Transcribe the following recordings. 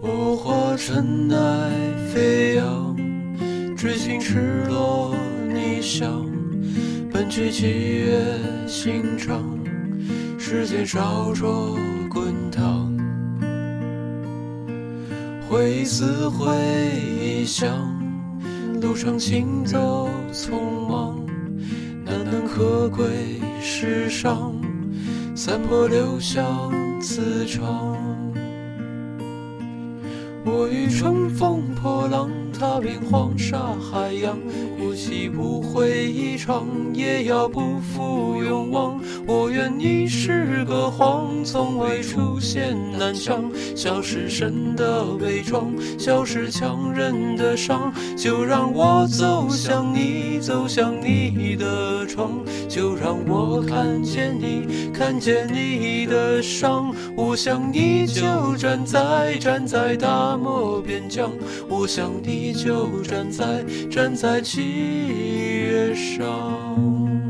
我化尘埃飞扬，追寻赤裸逆翔，奔去七月心肠，时间烧灼回忆似回忆响，路上行走匆忙，难能可贵世上，散播留香磁场。我欲乘风破浪，踏遍黄沙海洋，无惜无悔一场，也要不负勇往。我愿你是个谎，从未出现南墙，笑是神的伪装，笑是强忍的伤。就让我走向你，走向你的窗，就让我看见你，看见你的伤。我想你就站在站在大漠边疆，我想你就站在站在七月上。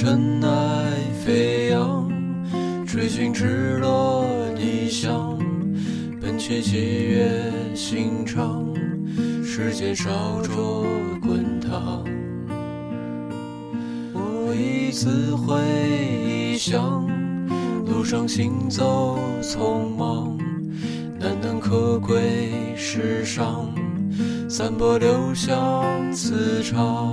尘埃飞扬，追寻赤裸逆翔，奔去七月心肠，时间烧灼滚烫。我一次回忆响，路上行走匆忙，难能可贵世上，散播留香磁场。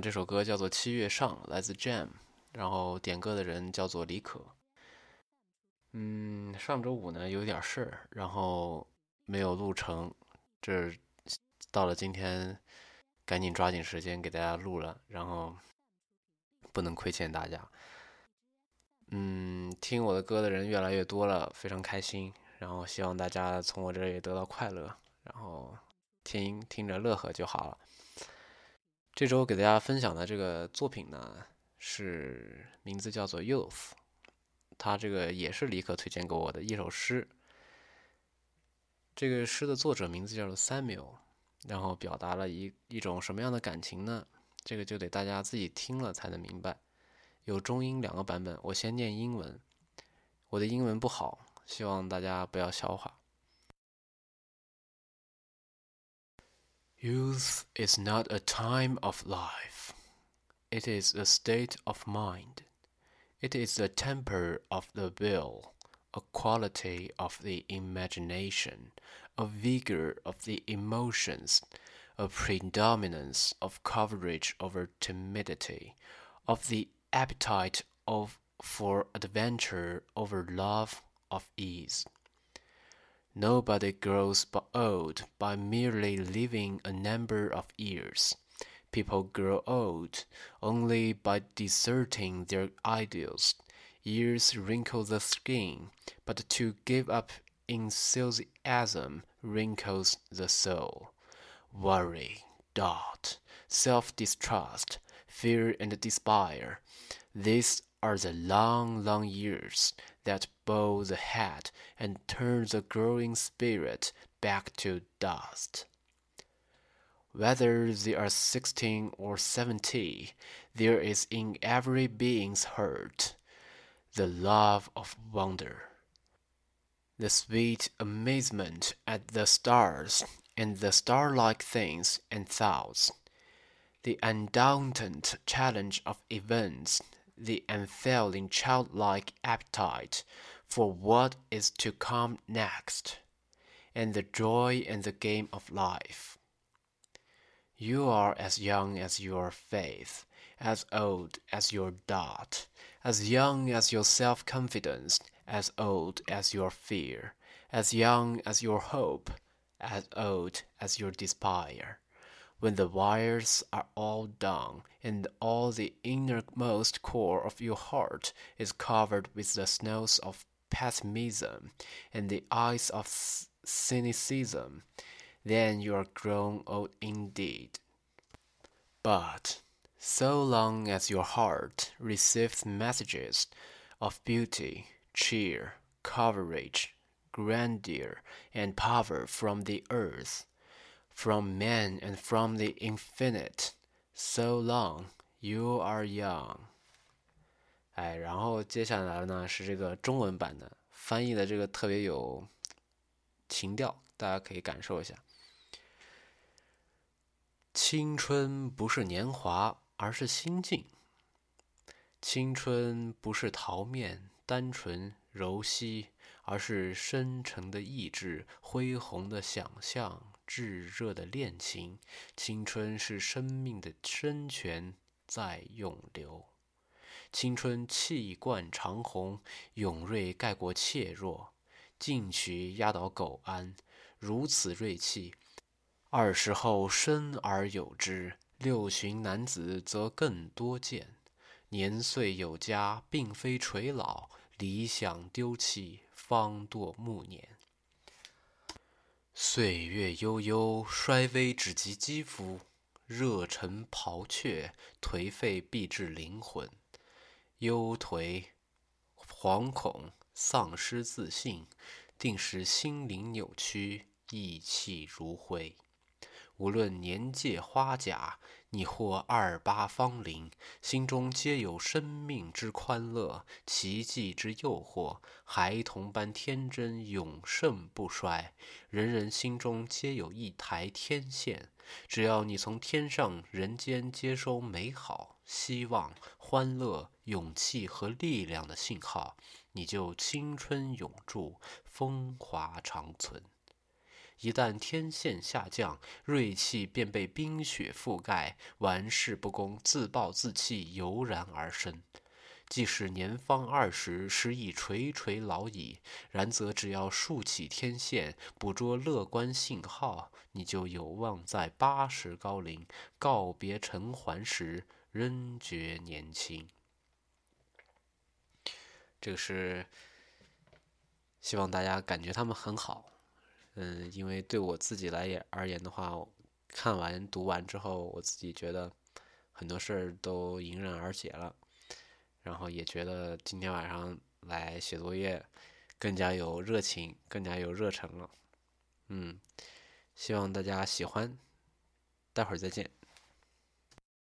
这首歌叫做《七月上》，来自 Jam，然后点歌的人叫做李可。嗯，上周五呢有点事儿，然后没有录成，这到了今天，赶紧抓紧时间给大家录了，然后不能亏欠大家。嗯，听我的歌的人越来越多了，非常开心。然后希望大家从我这里得到快乐，然后听听着乐呵就好了。这周给大家分享的这个作品呢，是名字叫做《Youth》，它这个也是李可推荐给我的一首诗。这个诗的作者名字叫做 Samuel，然后表达了一一种什么样的感情呢？这个就得大家自己听了才能明白。有中英两个版本，我先念英文，我的英文不好，希望大家不要笑话。Youth is not a time of life. It is a state of mind. It is a temper of the will, a quality of the imagination, a vigor of the emotions, a predominance of courage over timidity, of the appetite of for adventure over love of ease. Nobody grows old by merely living a number of years. People grow old only by deserting their ideals. Years wrinkle the skin, but to give up enthusiasm wrinkles the soul. Worry, doubt, self distrust, fear, and despair. These are the long, long years that bow the head and turn the growing spirit back to dust. Whether they are sixteen or seventy, there is in every being's heart the love of wonder, the sweet amazement at the stars and the star-like things and thoughts, the undaunted challenge of events, the unfailing childlike appetite for what is to come next, and the joy and the game of life. You are as young as your faith, as old as your doubt, as young as your self confidence, as old as your fear, as young as your hope, as old as your despair. When the wires are all done, and all the innermost core of your heart is covered with the snows of pessimism and the ice of cynicism, then you are grown old indeed. But so long as your heart receives messages of beauty, cheer, courage, grandeur, and power from the earth, from man and from the infinite, so long you are young. 哎，然后接下来呢是这个中文版的翻译的，这个特别有情调，大家可以感受一下。青春不是年华，而是心境；青春不是桃面、单纯、柔细，而是深沉的意志、恢宏的想象、炙热的恋情。青春是生命的深泉在涌流，青春气贯长虹，勇锐盖过怯弱，进取压倒苟安。如此锐气，二十后生而有之，六旬男子则更多见。年岁有加，并非垂老；理想丢弃，方堕暮年。岁月悠悠，衰微只及肌肤，热忱刨却，颓废必至灵魂。忧颓、惶恐、丧失自信，定使心灵扭曲。意气如灰。无论年届花甲，你或二八芳龄，心中皆有生命之宽乐，奇迹之诱惑，孩童般天真，永盛不衰。人人心中皆有一台天线，只要你从天上人间接收美好、希望、欢乐、勇气和力量的信号，你就青春永驻，风华长存。一旦天线下降，锐气便被冰雪覆盖，玩世不恭、自暴自弃油然而生。即使年方二十，时已垂垂老矣，然则只要竖起天线，捕捉乐观信号，你就有望在八十高龄告别尘寰时，仍觉年轻。这个是希望大家感觉他们很好。嗯，因为对我自己来也而言的话，看完读完之后，我自己觉得很多事儿都迎刃而解了，然后也觉得今天晚上来写作业更加有热情，更加有热忱了。嗯，希望大家喜欢，待会儿再见。